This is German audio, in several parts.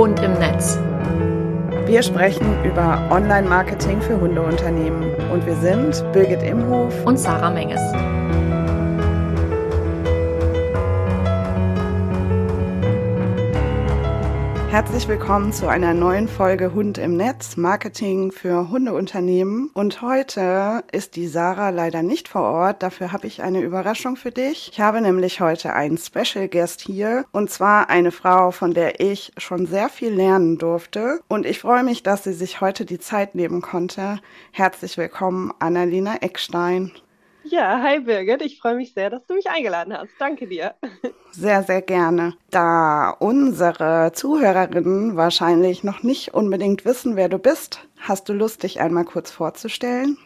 Hund im Netz. Wir sprechen über Online-Marketing für Hundeunternehmen und wir sind Birgit Imhof und Sarah Menges. Herzlich willkommen zu einer neuen Folge Hund im Netz, Marketing für Hundeunternehmen. Und heute ist die Sarah leider nicht vor Ort. Dafür habe ich eine Überraschung für dich. Ich habe nämlich heute einen Special Guest hier und zwar eine Frau, von der ich schon sehr viel lernen durfte. Und ich freue mich, dass sie sich heute die Zeit nehmen konnte. Herzlich willkommen, Annalena Eckstein. Ja, hi Birgit, ich freue mich sehr, dass du mich eingeladen hast. Danke dir. Sehr, sehr gerne. Da unsere Zuhörerinnen wahrscheinlich noch nicht unbedingt wissen, wer du bist, hast du Lust, dich einmal kurz vorzustellen?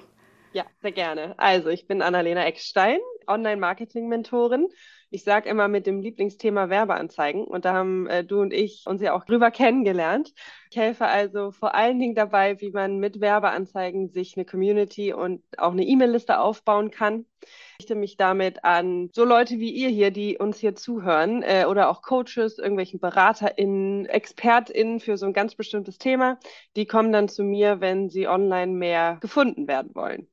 Ja, sehr gerne. Also, ich bin Annalena Eckstein, Online-Marketing-Mentorin ich sage immer mit dem Lieblingsthema Werbeanzeigen und da haben äh, du und ich uns ja auch drüber kennengelernt. Ich helfe also vor allen Dingen dabei, wie man mit Werbeanzeigen sich eine Community und auch eine E-Mail-Liste aufbauen kann. Ich richte mich damit an so Leute wie ihr hier, die uns hier zuhören äh, oder auch Coaches, irgendwelchen BeraterInnen, ExpertInnen für so ein ganz bestimmtes Thema. Die kommen dann zu mir, wenn sie online mehr gefunden werden wollen.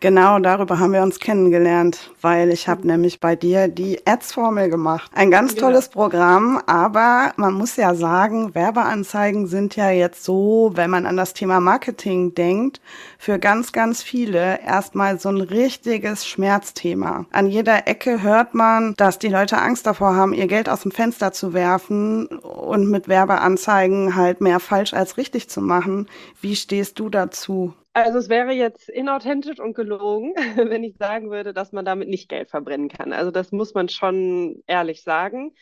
Genau, darüber haben wir uns kennengelernt, weil ich habe nämlich bei dir die Ads-Formel gemacht. Ein ganz tolles Programm, aber man muss ja sagen, Werbeanzeigen sind ja jetzt so, wenn man an das Thema Marketing denkt, für ganz, ganz viele erstmal so ein richtiges Schmerzthema. An jeder Ecke hört man, dass die Leute Angst davor haben, ihr Geld aus dem Fenster zu werfen und mit Werbeanzeigen halt mehr falsch als richtig zu machen. Wie stehst du dazu? Also es wäre jetzt inauthentisch und gelogen, wenn ich sagen würde, dass man damit nicht Geld verbrennen kann. Also das muss man schon ehrlich sagen.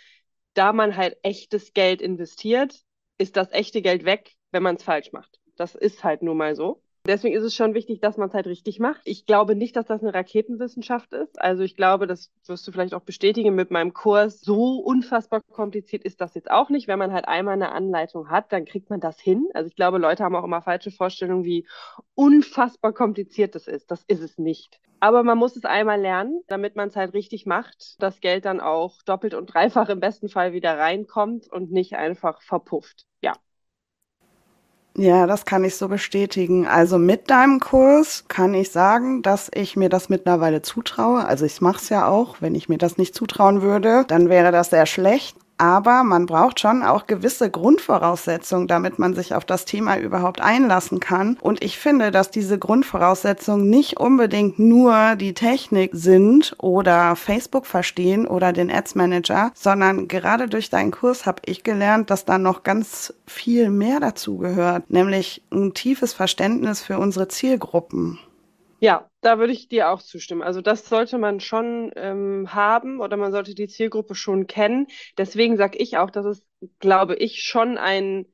Da man halt echtes Geld investiert, ist das echte Geld weg, wenn man es falsch macht. Das ist halt nun mal so. Deswegen ist es schon wichtig, dass man es halt richtig macht. Ich glaube nicht, dass das eine Raketenwissenschaft ist. Also ich glaube, das wirst du vielleicht auch bestätigen mit meinem Kurs. So unfassbar kompliziert ist das jetzt auch nicht. Wenn man halt einmal eine Anleitung hat, dann kriegt man das hin. Also ich glaube, Leute haben auch immer falsche Vorstellungen, wie unfassbar kompliziert das ist. Das ist es nicht. Aber man muss es einmal lernen, damit man es halt richtig macht, das Geld dann auch doppelt und dreifach im besten Fall wieder reinkommt und nicht einfach verpufft. Ja. Das kann ich so bestätigen. Also mit deinem Kurs kann ich sagen, dass ich mir das mittlerweile zutraue. Also ich mache es ja auch. Wenn ich mir das nicht zutrauen würde, dann wäre das sehr schlecht aber man braucht schon auch gewisse Grundvoraussetzungen, damit man sich auf das Thema überhaupt einlassen kann. Und ich finde, dass diese Grundvoraussetzungen nicht unbedingt nur die Technik sind oder Facebook verstehen oder den Ads Manager, sondern gerade durch deinen Kurs habe ich gelernt, dass da noch ganz viel mehr dazu gehört, nämlich ein tiefes Verständnis für unsere Zielgruppen. Ja, da würde ich dir auch zustimmen. Also das sollte man schon ähm, haben oder man sollte die Zielgruppe schon kennen. Deswegen sage ich auch, dass es, glaube ich, schon ein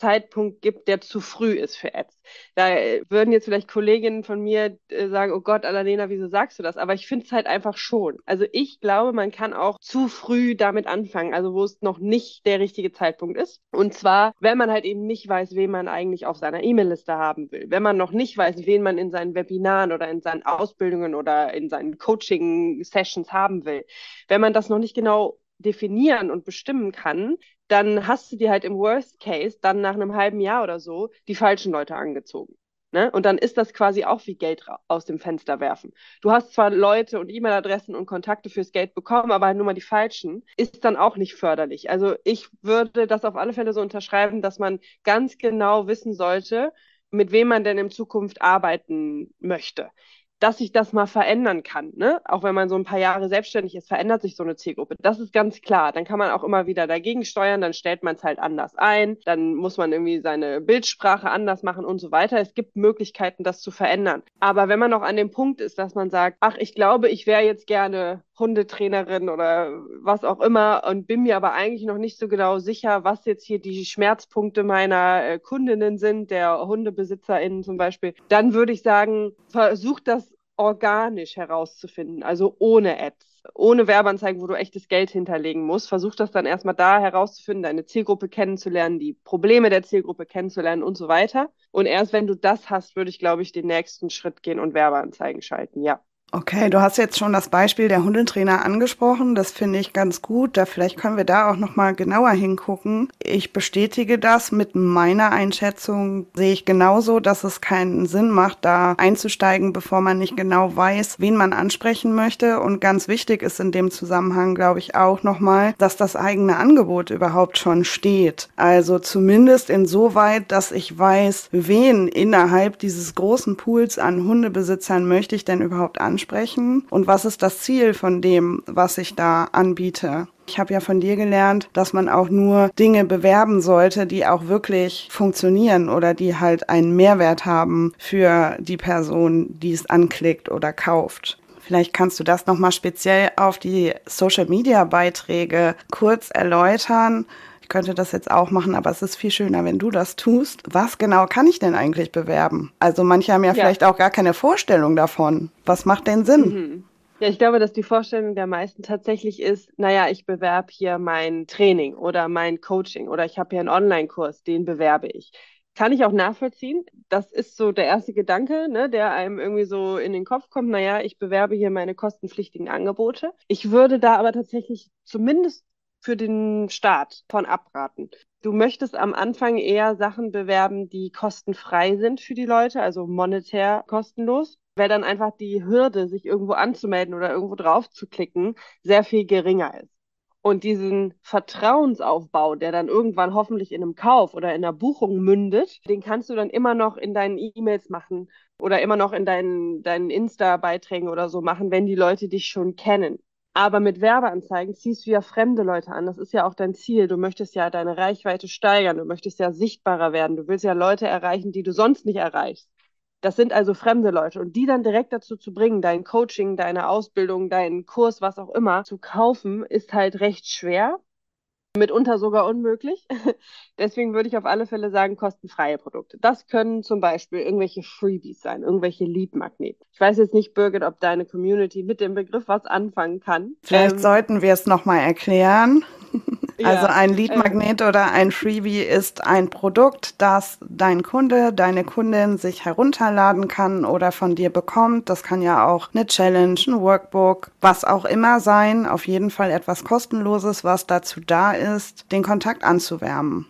Zeitpunkt gibt, der zu früh ist für Ads. Da würden jetzt vielleicht Kolleginnen von mir äh, sagen, oh Gott, Annalena, wieso sagst du das? Aber ich finde es halt einfach schon. Also ich glaube, man kann auch zu früh damit anfangen, also wo es noch nicht der richtige Zeitpunkt ist. Und zwar, wenn man halt eben nicht weiß, wen man eigentlich auf seiner E-Mail-Liste haben will. Wenn man noch nicht weiß, wen man in seinen Webinaren oder in seinen Ausbildungen oder in seinen Coaching-Sessions haben will. Wenn man das noch nicht genau definieren und bestimmen kann, dann hast du dir halt im Worst Case dann nach einem halben Jahr oder so die falschen Leute angezogen. Ne? Und dann ist das quasi auch wie Geld aus dem Fenster werfen. Du hast zwar Leute und E-Mail-Adressen und Kontakte fürs Geld bekommen, aber halt nur mal die falschen, ist dann auch nicht förderlich. Also ich würde das auf alle Fälle so unterschreiben, dass man ganz genau wissen sollte, mit wem man denn in Zukunft arbeiten möchte dass sich das mal verändern kann. Ne? Auch wenn man so ein paar Jahre selbstständig ist, verändert sich so eine Zielgruppe. Das ist ganz klar. Dann kann man auch immer wieder dagegen steuern, dann stellt man es halt anders ein, dann muss man irgendwie seine Bildsprache anders machen und so weiter. Es gibt Möglichkeiten, das zu verändern. Aber wenn man noch an dem Punkt ist, dass man sagt, ach, ich glaube, ich wäre jetzt gerne Hundetrainerin oder was auch immer und bin mir aber eigentlich noch nicht so genau sicher, was jetzt hier die Schmerzpunkte meiner äh, Kundinnen sind, der HundebesitzerInnen zum Beispiel, dann würde ich sagen, versucht das organisch herauszufinden, also ohne Ads, ohne Werbeanzeigen, wo du echtes Geld hinterlegen musst. Versuch das dann erstmal da herauszufinden, deine Zielgruppe kennenzulernen, die Probleme der Zielgruppe kennenzulernen und so weiter. Und erst wenn du das hast, würde ich, glaube ich, den nächsten Schritt gehen und Werbeanzeigen schalten, ja. Okay, du hast jetzt schon das Beispiel der Hundetrainer angesprochen. Das finde ich ganz gut. Da vielleicht können wir da auch noch mal genauer hingucken. Ich bestätige das mit meiner Einschätzung. Sehe ich genauso, dass es keinen Sinn macht, da einzusteigen, bevor man nicht genau weiß, wen man ansprechen möchte. Und ganz wichtig ist in dem Zusammenhang, glaube ich, auch noch mal, dass das eigene Angebot überhaupt schon steht. Also zumindest insoweit, dass ich weiß, wen innerhalb dieses großen Pools an Hundebesitzern möchte ich denn überhaupt ansprechen ansprechen und was ist das Ziel von dem, was ich da anbiete. Ich habe ja von dir gelernt, dass man auch nur Dinge bewerben sollte, die auch wirklich funktionieren oder die halt einen Mehrwert haben für die Person, die es anklickt oder kauft. Vielleicht kannst du das nochmal speziell auf die Social-Media-Beiträge kurz erläutern. Könnte das jetzt auch machen, aber es ist viel schöner, wenn du das tust. Was genau kann ich denn eigentlich bewerben? Also manche haben ja, ja. vielleicht auch gar keine Vorstellung davon. Was macht denn Sinn? Mhm. Ja, ich glaube, dass die Vorstellung der meisten tatsächlich ist, naja, ich bewerbe hier mein Training oder mein Coaching oder ich habe hier einen Online-Kurs, den bewerbe ich. Kann ich auch nachvollziehen. Das ist so der erste Gedanke, ne, der einem irgendwie so in den Kopf kommt. Naja, ich bewerbe hier meine kostenpflichtigen Angebote. Ich würde da aber tatsächlich zumindest für den Start von abraten. Du möchtest am Anfang eher Sachen bewerben, die kostenfrei sind für die Leute, also monetär kostenlos, weil dann einfach die Hürde, sich irgendwo anzumelden oder irgendwo drauf zu klicken, sehr viel geringer ist. Und diesen Vertrauensaufbau, der dann irgendwann hoffentlich in einem Kauf oder in einer Buchung mündet, den kannst du dann immer noch in deinen E-Mails machen oder immer noch in deinen, deinen Insta-Beiträgen oder so machen, wenn die Leute dich schon kennen. Aber mit Werbeanzeigen ziehst du ja fremde Leute an. Das ist ja auch dein Ziel. Du möchtest ja deine Reichweite steigern. Du möchtest ja sichtbarer werden. Du willst ja Leute erreichen, die du sonst nicht erreichst. Das sind also fremde Leute. Und die dann direkt dazu zu bringen, dein Coaching, deine Ausbildung, deinen Kurs, was auch immer, zu kaufen, ist halt recht schwer mitunter sogar unmöglich. Deswegen würde ich auf alle Fälle sagen, kostenfreie Produkte. Das können zum Beispiel irgendwelche Freebies sein, irgendwelche Lead-Magneten. Ich weiß jetzt nicht, Birgit, ob deine Community mit dem Begriff was anfangen kann. Vielleicht ähm, sollten wir es nochmal erklären. Also ein Lead-Magnet äh, oder ein Freebie ist ein Produkt, das dein Kunde, deine Kundin sich herunterladen kann oder von dir bekommt. Das kann ja auch eine Challenge, ein Workbook, was auch immer sein. Auf jeden Fall etwas kostenloses, was dazu da ist, den Kontakt anzuwärmen.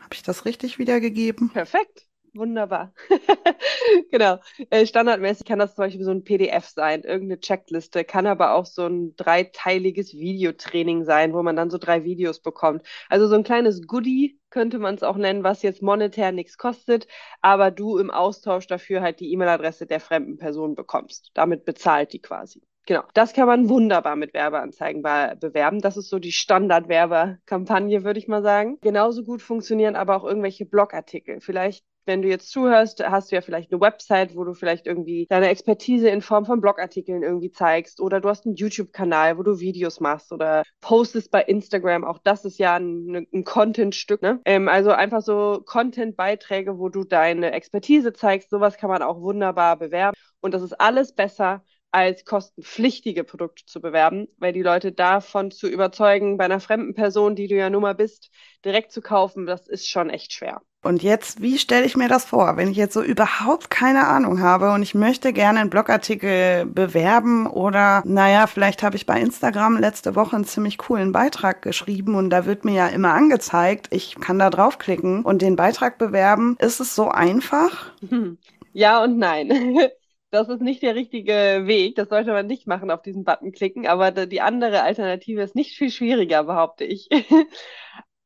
Habe ich das richtig wiedergegeben? Perfekt. Wunderbar. genau. Äh, standardmäßig kann das zum Beispiel so ein PDF sein, irgendeine Checkliste, kann aber auch so ein dreiteiliges Videotraining sein, wo man dann so drei Videos bekommt. Also so ein kleines Goodie könnte man es auch nennen, was jetzt monetär nichts kostet, aber du im Austausch dafür halt die E-Mail-Adresse der fremden Person bekommst. Damit bezahlt die quasi. Genau, das kann man wunderbar mit Werbeanzeigen bewerben. Das ist so die Standard-Werbekampagne, würde ich mal sagen. Genauso gut funktionieren aber auch irgendwelche Blogartikel. Vielleicht wenn du jetzt zuhörst, hast du ja vielleicht eine Website, wo du vielleicht irgendwie deine Expertise in Form von Blogartikeln irgendwie zeigst oder du hast einen YouTube-Kanal, wo du Videos machst oder postest bei Instagram. Auch das ist ja ein, ein Content-Stück. Ne? Ähm, also einfach so Content-Beiträge, wo du deine Expertise zeigst. Sowas kann man auch wunderbar bewerben. Und das ist alles besser, als kostenpflichtige Produkte zu bewerben, weil die Leute davon zu überzeugen, bei einer fremden Person, die du ja nun mal bist, direkt zu kaufen, das ist schon echt schwer. Und jetzt, wie stelle ich mir das vor, wenn ich jetzt so überhaupt keine Ahnung habe und ich möchte gerne einen Blogartikel bewerben oder, naja, vielleicht habe ich bei Instagram letzte Woche einen ziemlich coolen Beitrag geschrieben und da wird mir ja immer angezeigt, ich kann da draufklicken und den Beitrag bewerben. Ist es so einfach? Ja und nein. Das ist nicht der richtige Weg. Das sollte man nicht machen, auf diesen Button klicken. Aber die andere Alternative ist nicht viel schwieriger, behaupte ich.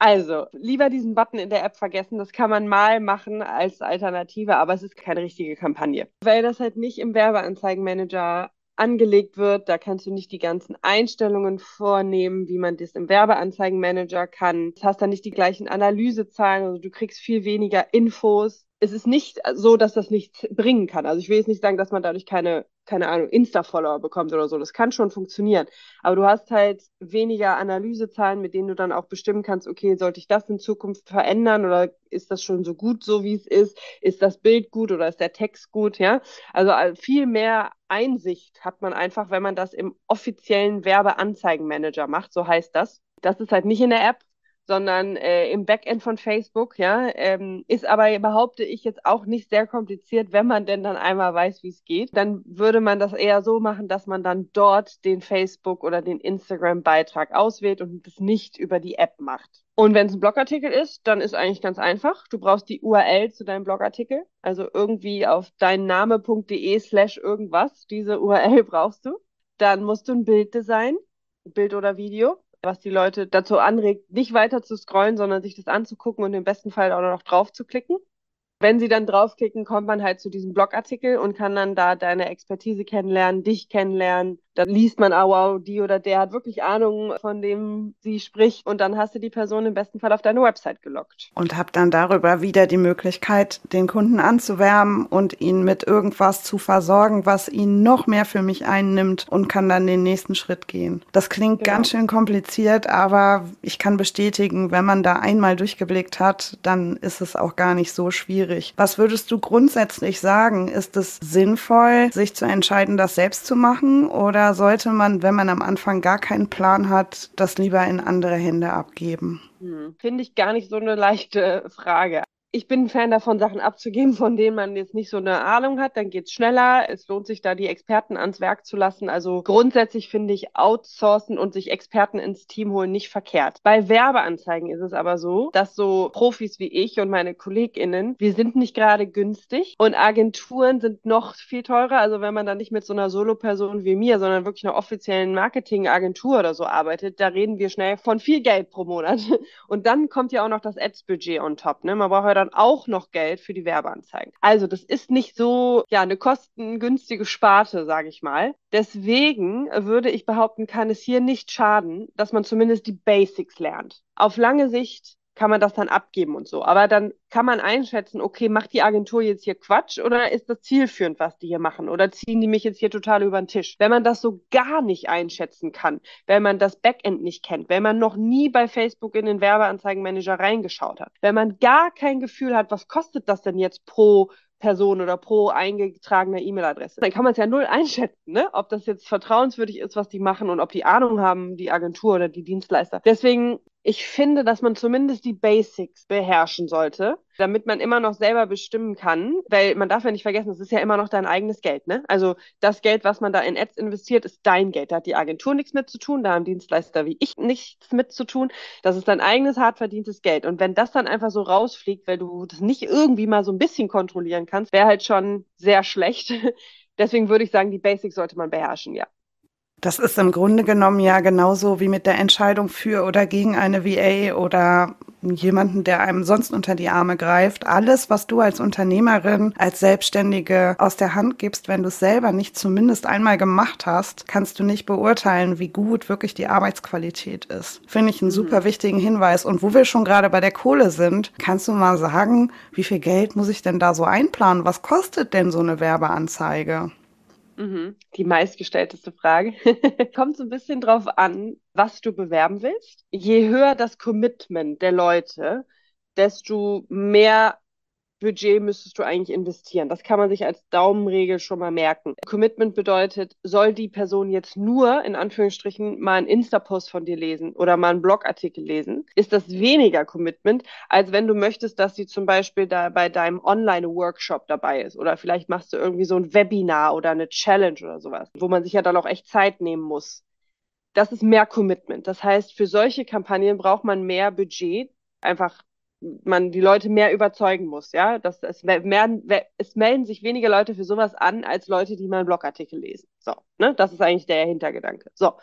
Also, lieber diesen Button in der App vergessen. Das kann man mal machen als Alternative, aber es ist keine richtige Kampagne. Weil das halt nicht im Werbeanzeigenmanager angelegt wird. Da kannst du nicht die ganzen Einstellungen vornehmen, wie man das im Werbeanzeigenmanager kann. Du hast dann nicht die gleichen Analysezahlen, also du kriegst viel weniger Infos es ist nicht so, dass das nichts bringen kann. Also ich will jetzt nicht sagen, dass man dadurch keine, keine Ahnung, Insta-Follower bekommt oder so. Das kann schon funktionieren. Aber du hast halt weniger Analysezahlen, mit denen du dann auch bestimmen kannst, okay, sollte ich das in Zukunft verändern oder ist das schon so gut, so wie es ist? Ist das Bild gut oder ist der Text gut? Ja, also äh, viel mehr Einsicht hat man einfach, wenn man das im offiziellen Werbeanzeigenmanager macht. So heißt das. Das ist halt nicht in der App sondern äh, im Backend von Facebook, ja, ähm, ist aber, behaupte ich, jetzt auch nicht sehr kompliziert, wenn man denn dann einmal weiß, wie es geht. Dann würde man das eher so machen, dass man dann dort den Facebook oder den Instagram-Beitrag auswählt und das nicht über die App macht. Und wenn es ein Blogartikel ist, dann ist eigentlich ganz einfach. Du brauchst die URL zu deinem Blogartikel, also irgendwie auf deinname.de slash irgendwas. Diese URL brauchst du. Dann musst du ein Bild designen, Bild oder Video was die Leute dazu anregt, nicht weiter zu scrollen, sondern sich das anzugucken und im besten Fall auch noch drauf zu klicken. Wenn sie dann draufklicken, kommt man halt zu diesem Blogartikel und kann dann da deine Expertise kennenlernen, dich kennenlernen, dann liest man, ah wow, die oder der hat wirklich Ahnung, von dem sie spricht. Und dann hast du die Person im besten Fall auf deine Website gelockt. Und hab dann darüber wieder die Möglichkeit, den Kunden anzuwärmen und ihn mit irgendwas zu versorgen, was ihn noch mehr für mich einnimmt und kann dann den nächsten Schritt gehen. Das klingt genau. ganz schön kompliziert, aber ich kann bestätigen, wenn man da einmal durchgeblickt hat, dann ist es auch gar nicht so schwierig. Was würdest du grundsätzlich sagen? Ist es sinnvoll, sich zu entscheiden, das selbst zu machen oder oder sollte man, wenn man am Anfang gar keinen Plan hat, das lieber in andere Hände abgeben? Hm. Finde ich gar nicht so eine leichte Frage ich bin ein Fan davon, Sachen abzugeben, von denen man jetzt nicht so eine Ahnung hat. Dann geht's schneller. Es lohnt sich da, die Experten ans Werk zu lassen. Also grundsätzlich finde ich outsourcen und sich Experten ins Team holen nicht verkehrt. Bei Werbeanzeigen ist es aber so, dass so Profis wie ich und meine KollegInnen, wir sind nicht gerade günstig und Agenturen sind noch viel teurer. Also wenn man dann nicht mit so einer Solo-Person wie mir, sondern wirklich einer offiziellen Marketingagentur oder so arbeitet, da reden wir schnell von viel Geld pro Monat. Und dann kommt ja auch noch das Ads-Budget on top. Ne? Man braucht ja dann auch noch Geld für die Werbeanzeigen. Also das ist nicht so ja eine kostengünstige Sparte, sage ich mal. Deswegen würde ich behaupten, kann es hier nicht schaden, dass man zumindest die Basics lernt. Auf lange Sicht kann man das dann abgeben und so. Aber dann kann man einschätzen, okay, macht die Agentur jetzt hier Quatsch oder ist das zielführend, was die hier machen? Oder ziehen die mich jetzt hier total über den Tisch? Wenn man das so gar nicht einschätzen kann, wenn man das Backend nicht kennt, wenn man noch nie bei Facebook in den Werbeanzeigenmanager reingeschaut hat, wenn man gar kein Gefühl hat, was kostet das denn jetzt pro Person oder pro eingetragene E-Mail-Adresse. Dann kann man es ja null einschätzen, ne? ob das jetzt vertrauenswürdig ist, was die machen und ob die Ahnung haben, die Agentur oder die Dienstleister. Deswegen ich finde, dass man zumindest die Basics beherrschen sollte, damit man immer noch selber bestimmen kann, weil man darf ja nicht vergessen, es ist ja immer noch dein eigenes Geld, ne? Also das Geld, was man da in Ads investiert, ist dein Geld. Da hat die Agentur nichts mit zu tun, da haben Dienstleister wie ich nichts mit zu tun. Das ist dein eigenes hart verdientes Geld. Und wenn das dann einfach so rausfliegt, weil du das nicht irgendwie mal so ein bisschen kontrollieren kannst, wäre halt schon sehr schlecht. Deswegen würde ich sagen, die Basics sollte man beherrschen, ja. Das ist im Grunde genommen ja genauso wie mit der Entscheidung für oder gegen eine VA oder jemanden, der einem sonst unter die Arme greift. Alles, was du als Unternehmerin, als Selbstständige aus der Hand gibst, wenn du es selber nicht zumindest einmal gemacht hast, kannst du nicht beurteilen, wie gut wirklich die Arbeitsqualität ist. Finde ich einen mhm. super wichtigen Hinweis. Und wo wir schon gerade bei der Kohle sind, kannst du mal sagen, wie viel Geld muss ich denn da so einplanen? Was kostet denn so eine Werbeanzeige? Mhm. Die meistgestellteste Frage. Kommt so ein bisschen drauf an, was du bewerben willst. Je höher das Commitment der Leute, desto mehr Budget müsstest du eigentlich investieren. Das kann man sich als Daumenregel schon mal merken. Commitment bedeutet, soll die Person jetzt nur in Anführungsstrichen mal einen Insta-Post von dir lesen oder mal einen Blogartikel lesen, ist das weniger Commitment, als wenn du möchtest, dass sie zum Beispiel da bei deinem Online-Workshop dabei ist oder vielleicht machst du irgendwie so ein Webinar oder eine Challenge oder sowas, wo man sich ja dann auch echt Zeit nehmen muss. Das ist mehr Commitment. Das heißt, für solche Kampagnen braucht man mehr Budget, einfach man die Leute mehr überzeugen muss, ja. Das, es, mehr, es melden sich weniger Leute für sowas an, als Leute, die mal einen Blogartikel lesen. So, ne? Das ist eigentlich der Hintergedanke. So.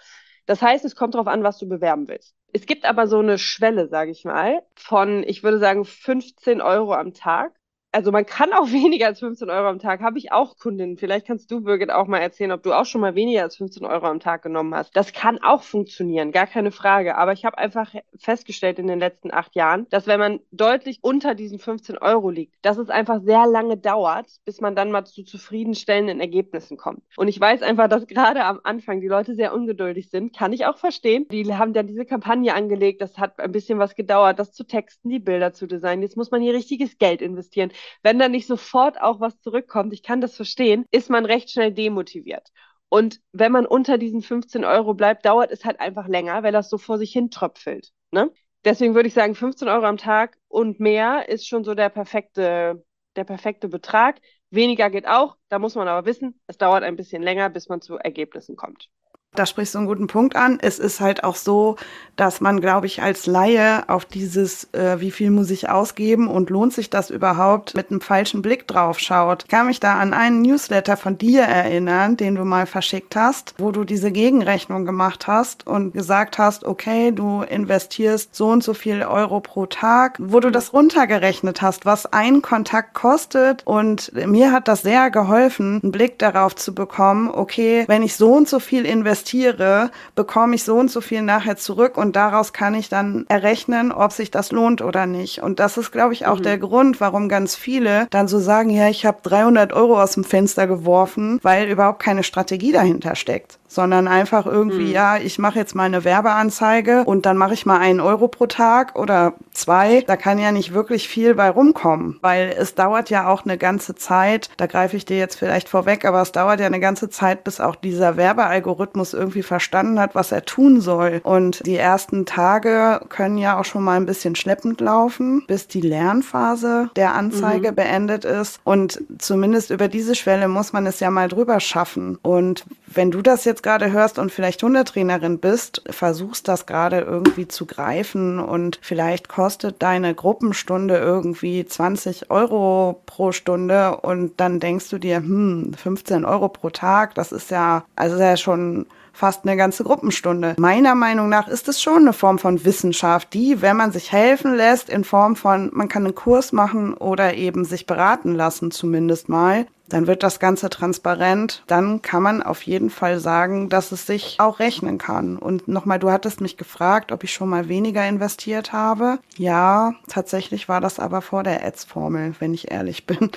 Das heißt, es kommt darauf an, was du bewerben willst. Es gibt aber so eine Schwelle, sage ich mal, von, ich würde sagen, 15 Euro am Tag also man kann auch weniger als 15 Euro am Tag, habe ich auch Kundinnen. Vielleicht kannst du, Birgit, auch mal erzählen, ob du auch schon mal weniger als 15 Euro am Tag genommen hast. Das kann auch funktionieren, gar keine Frage. Aber ich habe einfach festgestellt in den letzten acht Jahren, dass wenn man deutlich unter diesen 15 Euro liegt, dass es einfach sehr lange dauert, bis man dann mal zu zufriedenstellenden Ergebnissen kommt. Und ich weiß einfach, dass gerade am Anfang die Leute sehr ungeduldig sind. Kann ich auch verstehen. Die haben ja diese Kampagne angelegt. Das hat ein bisschen was gedauert, das zu texten, die Bilder zu designen. Jetzt muss man hier richtiges Geld investieren wenn da nicht sofort auch was zurückkommt, ich kann das verstehen, ist man recht schnell demotiviert. Und wenn man unter diesen 15 Euro bleibt, dauert es halt einfach länger, weil das so vor sich hin tröpfelt. Ne? deswegen würde ich sagen, 15 Euro am Tag und mehr ist schon so der perfekte, der perfekte Betrag. Weniger geht auch, da muss man aber wissen, es dauert ein bisschen länger, bis man zu Ergebnissen kommt. Da sprichst du einen guten Punkt an. Es ist halt auch so, dass man, glaube ich, als Laie auf dieses, äh, wie viel muss ich ausgeben und lohnt sich das überhaupt, mit einem falschen Blick drauf schaut. Ich kann mich da an einen Newsletter von dir erinnern, den du mal verschickt hast, wo du diese Gegenrechnung gemacht hast und gesagt hast, okay, du investierst so und so viel Euro pro Tag, wo du das runtergerechnet hast, was ein Kontakt kostet. Und mir hat das sehr geholfen, einen Blick darauf zu bekommen, okay, wenn ich so und so viel investiere, investiere, bekomme ich so und so viel nachher zurück und daraus kann ich dann errechnen, ob sich das lohnt oder nicht. Und das ist, glaube ich, auch mhm. der Grund, warum ganz viele dann so sagen, ja, ich habe 300 Euro aus dem Fenster geworfen, weil überhaupt keine Strategie dahinter steckt sondern einfach irgendwie, mhm. ja, ich mache jetzt mal eine Werbeanzeige und dann mache ich mal einen Euro pro Tag oder zwei. Da kann ja nicht wirklich viel bei rumkommen, weil es dauert ja auch eine ganze Zeit, da greife ich dir jetzt vielleicht vorweg, aber es dauert ja eine ganze Zeit, bis auch dieser Werbealgorithmus irgendwie verstanden hat, was er tun soll. Und die ersten Tage können ja auch schon mal ein bisschen schleppend laufen, bis die Lernphase der Anzeige mhm. beendet ist. Und zumindest über diese Schwelle muss man es ja mal drüber schaffen. Und wenn du das jetzt gerade hörst und vielleicht Hundetrainerin bist, versuchst das gerade irgendwie zu greifen und vielleicht kostet deine Gruppenstunde irgendwie 20 Euro pro Stunde und dann denkst du dir, hm, 15 Euro pro Tag, das ist ja, also ja schon fast eine ganze Gruppenstunde. Meiner Meinung nach ist es schon eine Form von Wissenschaft, die, wenn man sich helfen lässt, in Form von, man kann einen Kurs machen oder eben sich beraten lassen, zumindest mal, dann wird das Ganze transparent. Dann kann man auf jeden Fall sagen, dass es sich auch rechnen kann. Und nochmal, du hattest mich gefragt, ob ich schon mal weniger investiert habe. Ja, tatsächlich war das aber vor der Ads-Formel, wenn ich ehrlich bin.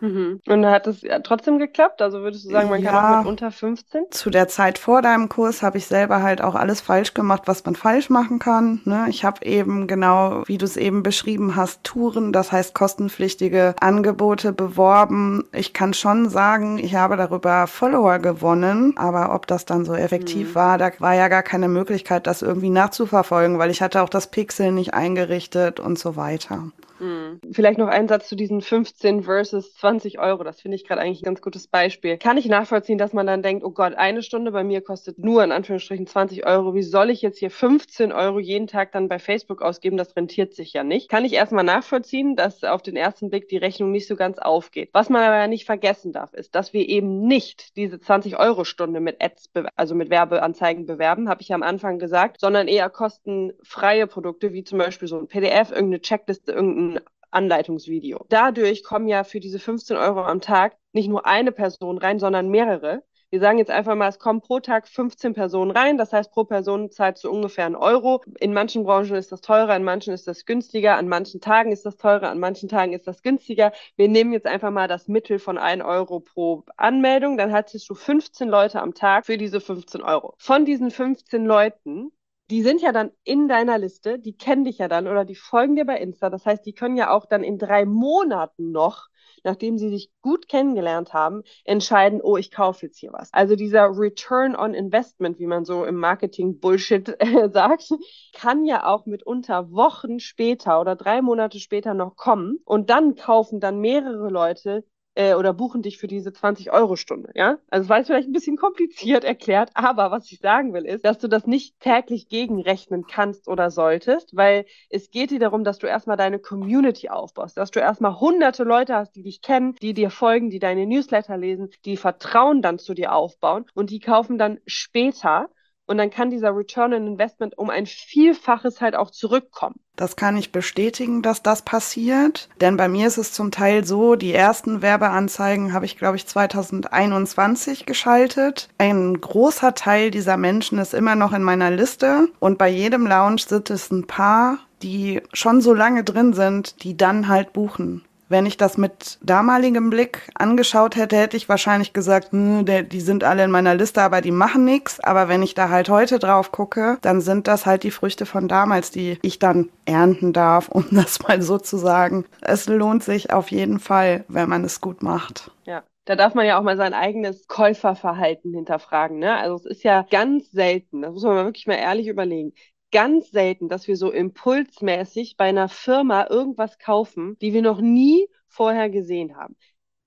Mhm. Und hat es trotzdem geklappt? Also würdest du sagen, man ja, kann auch mit unter 15? Zu der Zeit vor deinem Kurs habe ich selber halt auch alles falsch gemacht, was man falsch machen kann. Ne? Ich habe eben genau, wie du es eben beschrieben hast, Touren, das heißt kostenpflichtige Angebote beworben. Ich kann kann schon sagen, ich habe darüber Follower gewonnen, aber ob das dann so effektiv mhm. war, da war ja gar keine Möglichkeit, das irgendwie nachzuverfolgen, weil ich hatte auch das Pixel nicht eingerichtet und so weiter. Hm. Vielleicht noch ein Satz zu diesen 15 versus 20 Euro. Das finde ich gerade eigentlich ein ganz gutes Beispiel. Kann ich nachvollziehen, dass man dann denkt, oh Gott, eine Stunde bei mir kostet nur in Anführungsstrichen 20 Euro. Wie soll ich jetzt hier 15 Euro jeden Tag dann bei Facebook ausgeben? Das rentiert sich ja nicht. Kann ich erstmal nachvollziehen, dass auf den ersten Blick die Rechnung nicht so ganz aufgeht. Was man aber nicht vergessen darf, ist, dass wir eben nicht diese 20 Euro Stunde mit Ads, also mit Werbeanzeigen bewerben, habe ich ja am Anfang gesagt, sondern eher kostenfreie Produkte, wie zum Beispiel so ein PDF, irgendeine Checkliste, irgendein Anleitungsvideo. Dadurch kommen ja für diese 15 Euro am Tag nicht nur eine Person rein, sondern mehrere. Wir sagen jetzt einfach mal, es kommen pro Tag 15 Personen rein. Das heißt, pro Person zahlt so ungefähr einen Euro. In manchen Branchen ist das teurer, in manchen ist das günstiger, an manchen Tagen ist das teurer, an manchen Tagen ist das günstiger. Wir nehmen jetzt einfach mal das Mittel von 1 Euro pro Anmeldung. Dann hattest du 15 Leute am Tag für diese 15 Euro. Von diesen 15 Leuten die sind ja dann in deiner Liste, die kennen dich ja dann oder die folgen dir bei Insta. Das heißt, die können ja auch dann in drei Monaten noch, nachdem sie sich gut kennengelernt haben, entscheiden, oh, ich kaufe jetzt hier was. Also dieser Return on Investment, wie man so im Marketing Bullshit äh, sagt, kann ja auch mitunter Wochen später oder drei Monate später noch kommen und dann kaufen dann mehrere Leute äh, oder buchen dich für diese 20 Euro Stunde, ja? Also es war jetzt vielleicht ein bisschen kompliziert erklärt, aber was ich sagen will ist, dass du das nicht täglich gegenrechnen kannst oder solltest, weil es geht dir darum, dass du erstmal deine Community aufbaust, dass du erstmal hunderte Leute hast, die dich kennen, die dir folgen, die deine Newsletter lesen, die Vertrauen dann zu dir aufbauen und die kaufen dann später und dann kann dieser Return on Investment um ein Vielfaches halt auch zurückkommen. Das kann ich bestätigen, dass das passiert. Denn bei mir ist es zum Teil so, die ersten Werbeanzeigen habe ich, glaube ich, 2021 geschaltet. Ein großer Teil dieser Menschen ist immer noch in meiner Liste. Und bei jedem Lounge sind es ein paar, die schon so lange drin sind, die dann halt buchen. Wenn ich das mit damaligem Blick angeschaut hätte, hätte ich wahrscheinlich gesagt, die sind alle in meiner Liste, aber die machen nichts. Aber wenn ich da halt heute drauf gucke, dann sind das halt die Früchte von damals, die ich dann ernten darf, um das mal so zu sagen. Es lohnt sich auf jeden Fall, wenn man es gut macht. Ja. Da darf man ja auch mal sein eigenes Käuferverhalten hinterfragen. Ne? Also es ist ja ganz selten, das muss man wirklich mal ehrlich überlegen, ganz selten, dass wir so impulsmäßig bei einer Firma irgendwas kaufen, die wir noch nie vorher gesehen haben.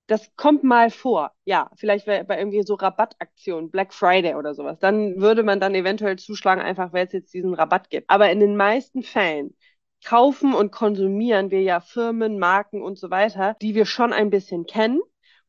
Das kommt mal vor, ja, vielleicht bei irgendwie so Rabattaktionen, Black Friday oder sowas. Dann würde man dann eventuell zuschlagen, einfach weil es jetzt diesen Rabatt gibt. Aber in den meisten Fällen kaufen und konsumieren wir ja Firmen, Marken und so weiter, die wir schon ein bisschen kennen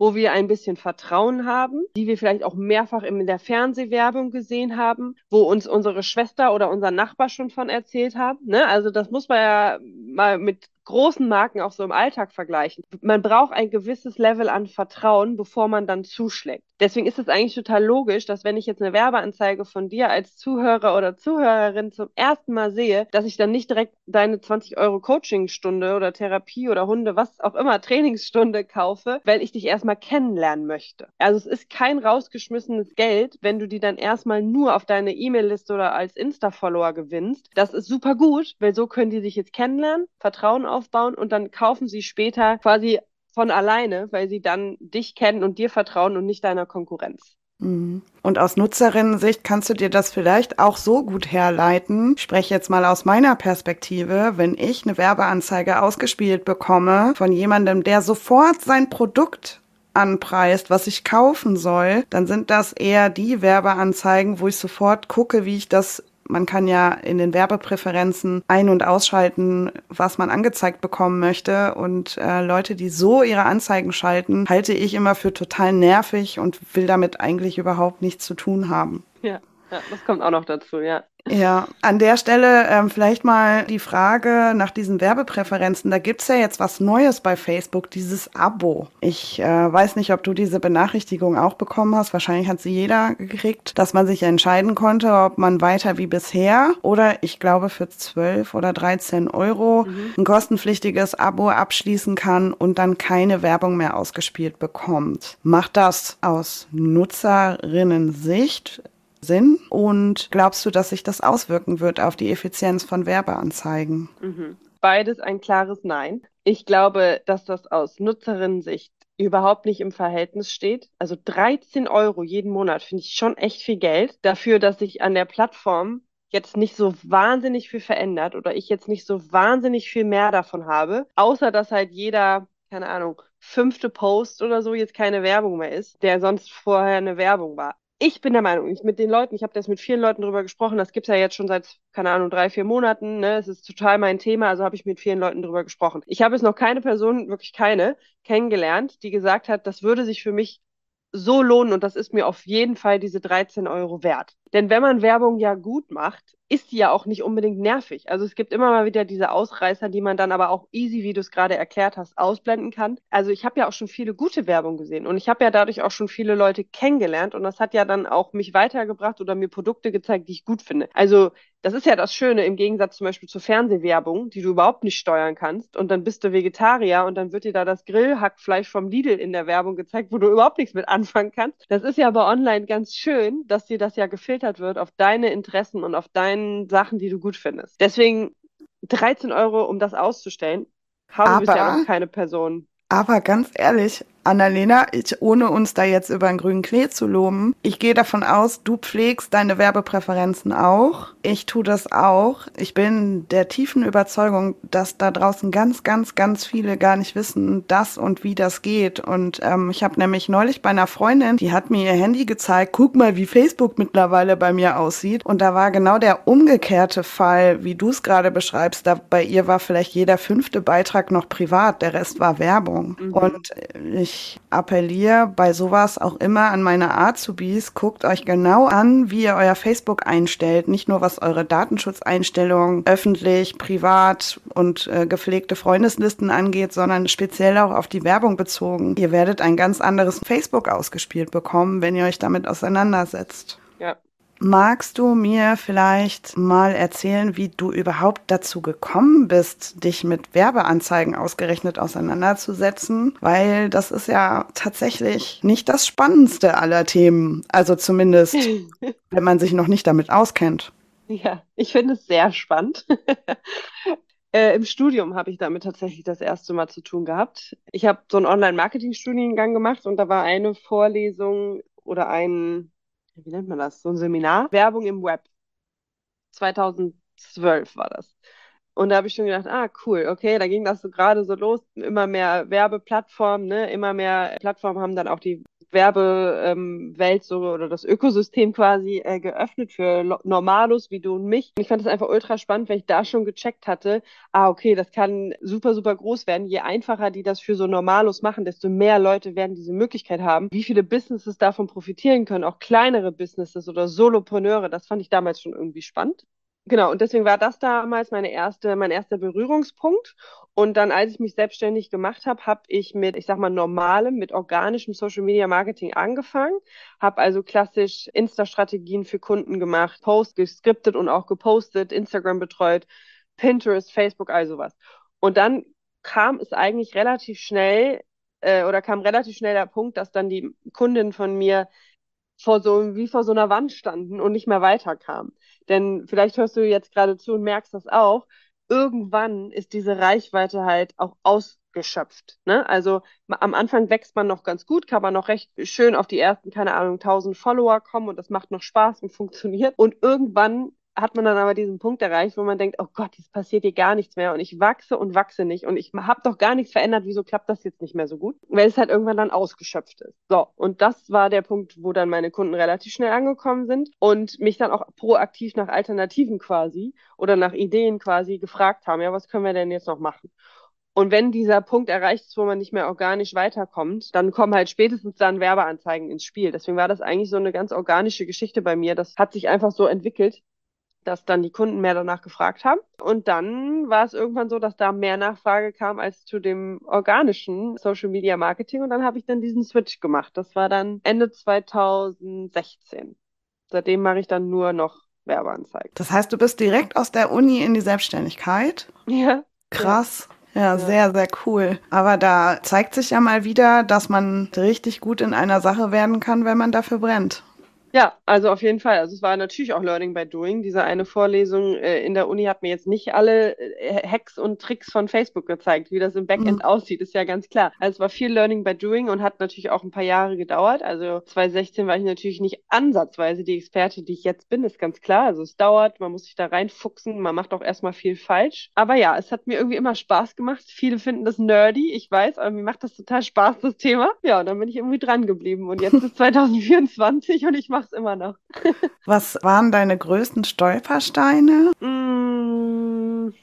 wo wir ein bisschen Vertrauen haben, die wir vielleicht auch mehrfach in der Fernsehwerbung gesehen haben, wo uns unsere Schwester oder unser Nachbar schon von erzählt haben. Ne? Also das muss man ja mal mit großen Marken auch so im Alltag vergleichen. Man braucht ein gewisses Level an Vertrauen, bevor man dann zuschlägt. Deswegen ist es eigentlich total logisch, dass wenn ich jetzt eine Werbeanzeige von dir als Zuhörer oder Zuhörerin zum ersten Mal sehe, dass ich dann nicht direkt deine 20 Euro Coachingstunde oder Therapie oder Hunde, was auch immer, Trainingsstunde kaufe, weil ich dich erstmal kennenlernen möchte. Also es ist kein rausgeschmissenes Geld, wenn du die dann erstmal nur auf deine E-Mail-Liste oder als Insta-Follower gewinnst. Das ist super gut, weil so können die sich jetzt kennenlernen, Vertrauen aufbauen und dann kaufen sie später quasi von alleine, weil sie dann dich kennen und dir vertrauen und nicht deiner Konkurrenz. Mhm. Und aus Nutzerinnensicht kannst du dir das vielleicht auch so gut herleiten. Ich spreche jetzt mal aus meiner Perspektive. Wenn ich eine Werbeanzeige ausgespielt bekomme von jemandem, der sofort sein Produkt anpreist, was ich kaufen soll, dann sind das eher die Werbeanzeigen, wo ich sofort gucke, wie ich das man kann ja in den Werbepräferenzen ein- und ausschalten, was man angezeigt bekommen möchte. Und äh, Leute, die so ihre Anzeigen schalten, halte ich immer für total nervig und will damit eigentlich überhaupt nichts zu tun haben. Ja, ja das kommt auch noch dazu, ja. Ja, an der Stelle ähm, vielleicht mal die Frage nach diesen Werbepräferenzen. Da gibt's ja jetzt was Neues bei Facebook, dieses Abo. Ich äh, weiß nicht, ob du diese Benachrichtigung auch bekommen hast. Wahrscheinlich hat sie jeder gekriegt, dass man sich entscheiden konnte, ob man weiter wie bisher oder ich glaube für 12 oder 13 Euro mhm. ein kostenpflichtiges Abo abschließen kann und dann keine Werbung mehr ausgespielt bekommt. Macht das aus Nutzerinnen-Sicht Sinn? Und glaubst du, dass sich das auswirken wird auf die Effizienz von Werbeanzeigen? Mhm. Beides ein klares Nein. Ich glaube, dass das aus Nutzerinnensicht überhaupt nicht im Verhältnis steht. Also 13 Euro jeden Monat finde ich schon echt viel Geld dafür, dass sich an der Plattform jetzt nicht so wahnsinnig viel verändert oder ich jetzt nicht so wahnsinnig viel mehr davon habe, außer dass halt jeder, keine Ahnung, fünfte Post oder so jetzt keine Werbung mehr ist, der sonst vorher eine Werbung war ich bin der Meinung, ich mit den Leuten, ich habe das mit vielen Leuten drüber gesprochen, das gibt's ja jetzt schon seit, keine Ahnung, drei, vier Monaten, ne? Es ist total mein Thema, also habe ich mit vielen Leuten drüber gesprochen. Ich habe jetzt noch keine Person, wirklich keine, kennengelernt, die gesagt hat, das würde sich für mich so lohnen und das ist mir auf jeden Fall diese 13 Euro wert. Denn wenn man Werbung ja gut macht, ist die ja auch nicht unbedingt nervig. Also es gibt immer mal wieder diese Ausreißer, die man dann aber auch easy, wie du es gerade erklärt hast, ausblenden kann. Also ich habe ja auch schon viele gute Werbung gesehen und ich habe ja dadurch auch schon viele Leute kennengelernt und das hat ja dann auch mich weitergebracht oder mir Produkte gezeigt, die ich gut finde. Also das ist ja das Schöne im Gegensatz zum Beispiel zur Fernsehwerbung, die du überhaupt nicht steuern kannst und dann bist du Vegetarier und dann wird dir da das Grillhackfleisch vom Lidl in der Werbung gezeigt, wo du überhaupt nichts mit anfangen kannst. Das ist ja aber online ganz schön, dass dir das ja gefiltert wird auf deine Interessen und auf deine deinen Sachen, die du gut findest. Deswegen 13 Euro, um das auszustellen, haben wir ja auch keine Person. Aber ganz ehrlich, Annalena, ich, ohne uns da jetzt über den grünen Klee zu loben, ich gehe davon aus, du pflegst deine Werbepräferenzen auch. Ich tue das auch. Ich bin der tiefen Überzeugung, dass da draußen ganz, ganz, ganz viele gar nicht wissen, dass und wie das geht. Und ähm, ich habe nämlich neulich bei einer Freundin, die hat mir ihr Handy gezeigt, guck mal, wie Facebook mittlerweile bei mir aussieht. Und da war genau der umgekehrte Fall, wie du es gerade beschreibst. Da bei ihr war vielleicht jeder fünfte Beitrag noch privat, der Rest war Werbung. Mhm. Und ich ich appelliere bei sowas auch immer an meine Azubis, guckt euch genau an, wie ihr euer Facebook einstellt. Nicht nur was eure Datenschutzeinstellungen öffentlich, privat und äh, gepflegte Freundeslisten angeht, sondern speziell auch auf die Werbung bezogen. Ihr werdet ein ganz anderes Facebook ausgespielt bekommen, wenn ihr euch damit auseinandersetzt. Ja, Magst du mir vielleicht mal erzählen, wie du überhaupt dazu gekommen bist, dich mit Werbeanzeigen ausgerechnet auseinanderzusetzen? Weil das ist ja tatsächlich nicht das Spannendste aller Themen. Also zumindest, wenn man sich noch nicht damit auskennt. Ja, ich finde es sehr spannend. Äh, Im Studium habe ich damit tatsächlich das erste Mal zu tun gehabt. Ich habe so einen Online-Marketing-Studiengang gemacht und da war eine Vorlesung oder ein wie nennt man das? So ein Seminar. Werbung im Web. 2010 2012 war das. Und da habe ich schon gedacht, ah, cool, okay, da ging das so gerade so los, immer mehr Werbeplattformen, ne, immer mehr Plattformen haben dann auch die Werbewelt ähm, so oder das Ökosystem quasi äh, geöffnet für Normalos wie du und mich. Und ich fand das einfach ultra spannend, weil ich da schon gecheckt hatte, ah, okay, das kann super, super groß werden. Je einfacher die das für so Normalos machen, desto mehr Leute werden diese Möglichkeit haben. Wie viele Businesses davon profitieren können, auch kleinere Businesses oder Solopreneure, das fand ich damals schon irgendwie spannend. Genau, und deswegen war das damals meine erste, mein erster Berührungspunkt. Und dann, als ich mich selbstständig gemacht habe, habe ich mit, ich sag mal, normalem, mit organischem Social Media Marketing angefangen, habe also klassisch Insta-Strategien für Kunden gemacht, Post geskriptet und auch gepostet, Instagram betreut, Pinterest, Facebook, all sowas. Und dann kam es eigentlich relativ schnell äh, oder kam relativ schnell der Punkt, dass dann die Kundinnen von mir vor so, wie vor so einer Wand standen und nicht mehr weiterkamen. Denn vielleicht hörst du jetzt gerade zu und merkst das auch. Irgendwann ist diese Reichweite halt auch ausgeschöpft. Ne? Also am Anfang wächst man noch ganz gut, kann man noch recht schön auf die ersten, keine Ahnung, 1000 Follower kommen und das macht noch Spaß und funktioniert. Und irgendwann hat man dann aber diesen Punkt erreicht, wo man denkt, oh Gott, jetzt passiert hier gar nichts mehr und ich wachse und wachse nicht und ich habe doch gar nichts verändert, wieso klappt das jetzt nicht mehr so gut? Weil es halt irgendwann dann ausgeschöpft ist. So, und das war der Punkt, wo dann meine Kunden relativ schnell angekommen sind und mich dann auch proaktiv nach Alternativen quasi oder nach Ideen quasi gefragt haben, ja, was können wir denn jetzt noch machen? Und wenn dieser Punkt erreicht ist, wo man nicht mehr organisch weiterkommt, dann kommen halt spätestens dann Werbeanzeigen ins Spiel. Deswegen war das eigentlich so eine ganz organische Geschichte bei mir. Das hat sich einfach so entwickelt, dass dann die Kunden mehr danach gefragt haben. Und dann war es irgendwann so, dass da mehr Nachfrage kam als zu dem organischen Social Media Marketing. Und dann habe ich dann diesen Switch gemacht. Das war dann Ende 2016. Seitdem mache ich dann nur noch Werbeanzeigen. Das heißt, du bist direkt aus der Uni in die Selbstständigkeit? Ja. Krass. Ja. Ja, sehr, sehr cool. Aber da zeigt sich ja mal wieder, dass man richtig gut in einer Sache werden kann, wenn man dafür brennt. Ja, also auf jeden Fall. Also es war natürlich auch Learning by Doing. Diese eine Vorlesung äh, in der Uni hat mir jetzt nicht alle äh, Hacks und Tricks von Facebook gezeigt, wie das im Backend mhm. aussieht, ist ja ganz klar. Also es war viel Learning by Doing und hat natürlich auch ein paar Jahre gedauert. Also 2016 war ich natürlich nicht ansatzweise die Experte, die ich jetzt bin, ist ganz klar. Also es dauert, man muss sich da reinfuchsen, man macht auch erstmal viel falsch. Aber ja, es hat mir irgendwie immer Spaß gemacht. Viele finden das nerdy, ich weiß, aber mir macht das total Spaß, das Thema. Ja, und dann bin ich irgendwie dran geblieben. Und jetzt ist 2024 und ich mache mach's immer noch. Was waren deine größten Stolpersteine? Mm,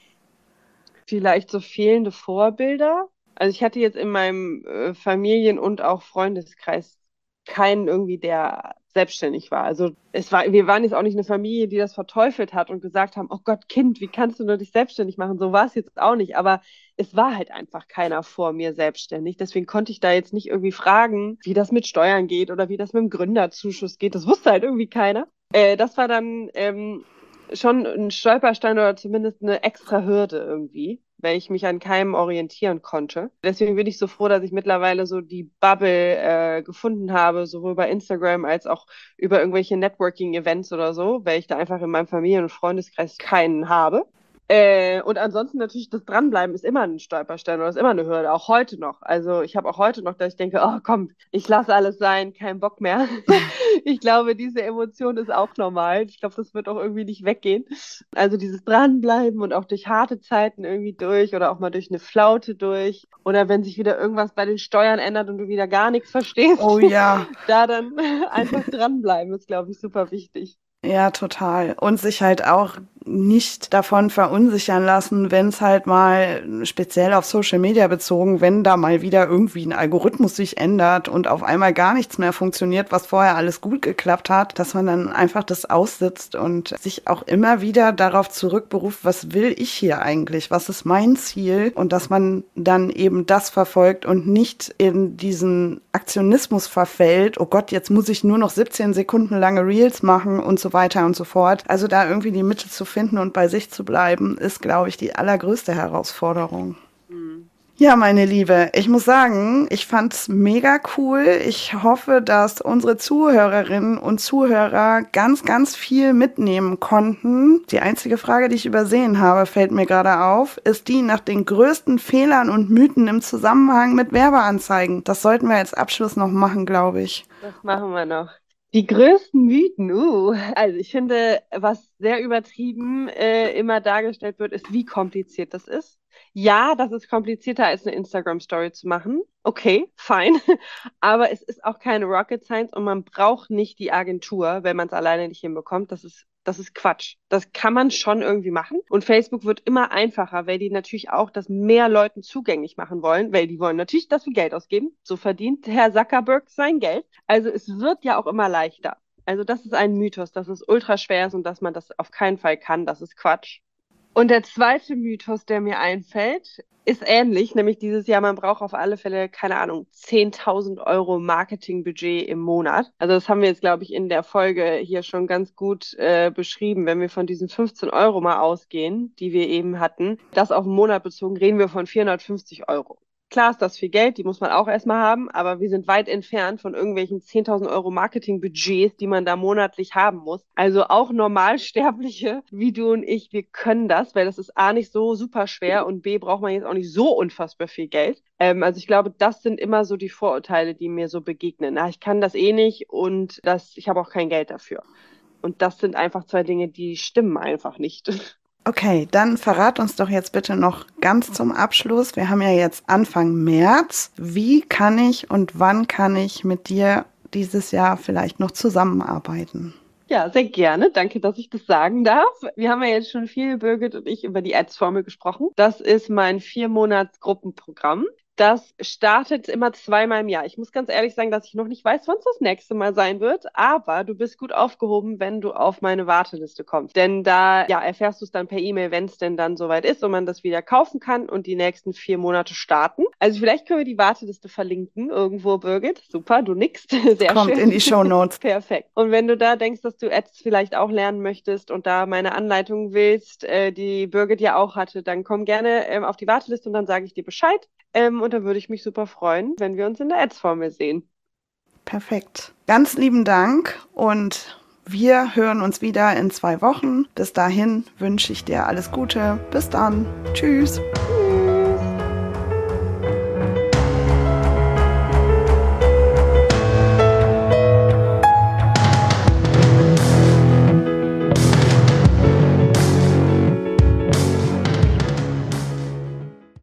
vielleicht so fehlende Vorbilder. Also ich hatte jetzt in meinem äh, Familien- und auch Freundeskreis keinen irgendwie, der selbstständig war. Also es war, wir waren jetzt auch nicht eine Familie, die das verteufelt hat und gesagt haben, oh Gott, Kind, wie kannst du nur dich selbstständig machen? So war es jetzt auch nicht. Aber es war halt einfach keiner vor mir selbstständig. Deswegen konnte ich da jetzt nicht irgendwie fragen, wie das mit Steuern geht oder wie das mit dem Gründerzuschuss geht. Das wusste halt irgendwie keiner. Äh, das war dann ähm, schon ein Stolperstein oder zumindest eine extra Hürde irgendwie weil ich mich an keinem orientieren konnte. Deswegen bin ich so froh, dass ich mittlerweile so die Bubble äh, gefunden habe, sowohl bei Instagram als auch über irgendwelche Networking-Events oder so, weil ich da einfach in meinem Familien- und Freundeskreis keinen habe. Äh, und ansonsten natürlich das Dranbleiben ist immer ein Stolperstein oder ist immer eine Hürde, auch heute noch. Also ich habe auch heute noch, dass ich denke, oh komm, ich lasse alles sein, kein Bock mehr. ich glaube, diese Emotion ist auch normal. Ich glaube, das wird auch irgendwie nicht weggehen. Also dieses Dranbleiben und auch durch harte Zeiten irgendwie durch oder auch mal durch eine Flaute durch. Oder wenn sich wieder irgendwas bei den Steuern ändert und du wieder gar nichts verstehst. Oh ja. da dann einfach dranbleiben ist, glaube ich, super wichtig. Ja, total. Und sich halt auch nicht davon verunsichern lassen, wenn es halt mal speziell auf Social Media bezogen, wenn da mal wieder irgendwie ein Algorithmus sich ändert und auf einmal gar nichts mehr funktioniert, was vorher alles gut geklappt hat, dass man dann einfach das aussitzt und sich auch immer wieder darauf zurückberuft, was will ich hier eigentlich? Was ist mein Ziel? Und dass man dann eben das verfolgt und nicht in diesen Aktionismus verfällt. Oh Gott, jetzt muss ich nur noch 17 Sekunden lange Reels machen und so weiter und so fort. Also da irgendwie die Mitte zu finden und bei sich zu bleiben, ist, glaube ich, die allergrößte Herausforderung. Mhm. Ja, meine Liebe, ich muss sagen, ich fand's mega cool. Ich hoffe, dass unsere Zuhörerinnen und Zuhörer ganz, ganz viel mitnehmen konnten. Die einzige Frage, die ich übersehen habe, fällt mir gerade auf, ist die nach den größten Fehlern und Mythen im Zusammenhang mit Werbeanzeigen. Das sollten wir als Abschluss noch machen, glaube ich. Das machen wir noch. Die größten Mythen, uh. Also ich finde, was sehr übertrieben äh, immer dargestellt wird, ist, wie kompliziert das ist. Ja, das ist komplizierter als eine Instagram-Story zu machen. Okay, fein. Aber es ist auch keine Rocket Science und man braucht nicht die Agentur, wenn man es alleine nicht hinbekommt. Das ist das ist Quatsch. Das kann man schon irgendwie machen. Und Facebook wird immer einfacher, weil die natürlich auch das mehr Leuten zugänglich machen wollen, weil die wollen natürlich, dass wir Geld ausgeben. So verdient Herr Zuckerberg sein Geld. Also es wird ja auch immer leichter. Also das ist ein Mythos, dass es ultra schwer ist und dass man das auf keinen Fall kann. Das ist Quatsch. Und der zweite Mythos, der mir einfällt, ist ähnlich, nämlich dieses Jahr, man braucht auf alle Fälle, keine Ahnung, 10.000 Euro Marketingbudget im Monat. Also das haben wir jetzt, glaube ich, in der Folge hier schon ganz gut äh, beschrieben. Wenn wir von diesen 15 Euro mal ausgehen, die wir eben hatten, das auf den Monat bezogen, reden wir von 450 Euro. Klar ist das viel Geld, die muss man auch erstmal haben, aber wir sind weit entfernt von irgendwelchen 10.000 Euro Marketingbudgets, die man da monatlich haben muss. Also auch Normalsterbliche wie du und ich, wir können das, weil das ist A nicht so super schwer und B braucht man jetzt auch nicht so unfassbar viel Geld. Ähm, also ich glaube, das sind immer so die Vorurteile, die mir so begegnen. Na, ich kann das eh nicht und das, ich habe auch kein Geld dafür. Und das sind einfach zwei Dinge, die stimmen einfach nicht. Okay, dann verrat uns doch jetzt bitte noch ganz zum Abschluss. Wir haben ja jetzt Anfang März. Wie kann ich und wann kann ich mit dir dieses Jahr vielleicht noch zusammenarbeiten? Ja, sehr gerne. Danke, dass ich das sagen darf. Wir haben ja jetzt schon viel, Birgit und ich, über die Ads-Formel gesprochen. Das ist mein Vier-Monats-Gruppenprogramm. Das startet immer zweimal im Jahr. Ich muss ganz ehrlich sagen, dass ich noch nicht weiß, wann es das nächste Mal sein wird, aber du bist gut aufgehoben, wenn du auf meine Warteliste kommst. Denn da ja, erfährst du es dann per E-Mail, wenn es denn dann soweit ist und man das wieder kaufen kann und die nächsten vier Monate starten. Also vielleicht können wir die Warteliste verlinken irgendwo, Birgit. Super, du nickst. Sehr Kommt schön. in die Show Notes. Perfekt. Und wenn du da denkst, dass du Ads vielleicht auch lernen möchtest und da meine Anleitung willst, äh, die Birgit ja auch hatte, dann komm gerne ähm, auf die Warteliste und dann sage ich dir Bescheid. Ähm, und da würde ich mich super freuen, wenn wir uns in der Ads-Formel sehen. Perfekt. Ganz lieben Dank und wir hören uns wieder in zwei Wochen. Bis dahin wünsche ich dir alles Gute. Bis dann. Tschüss. Tschüss.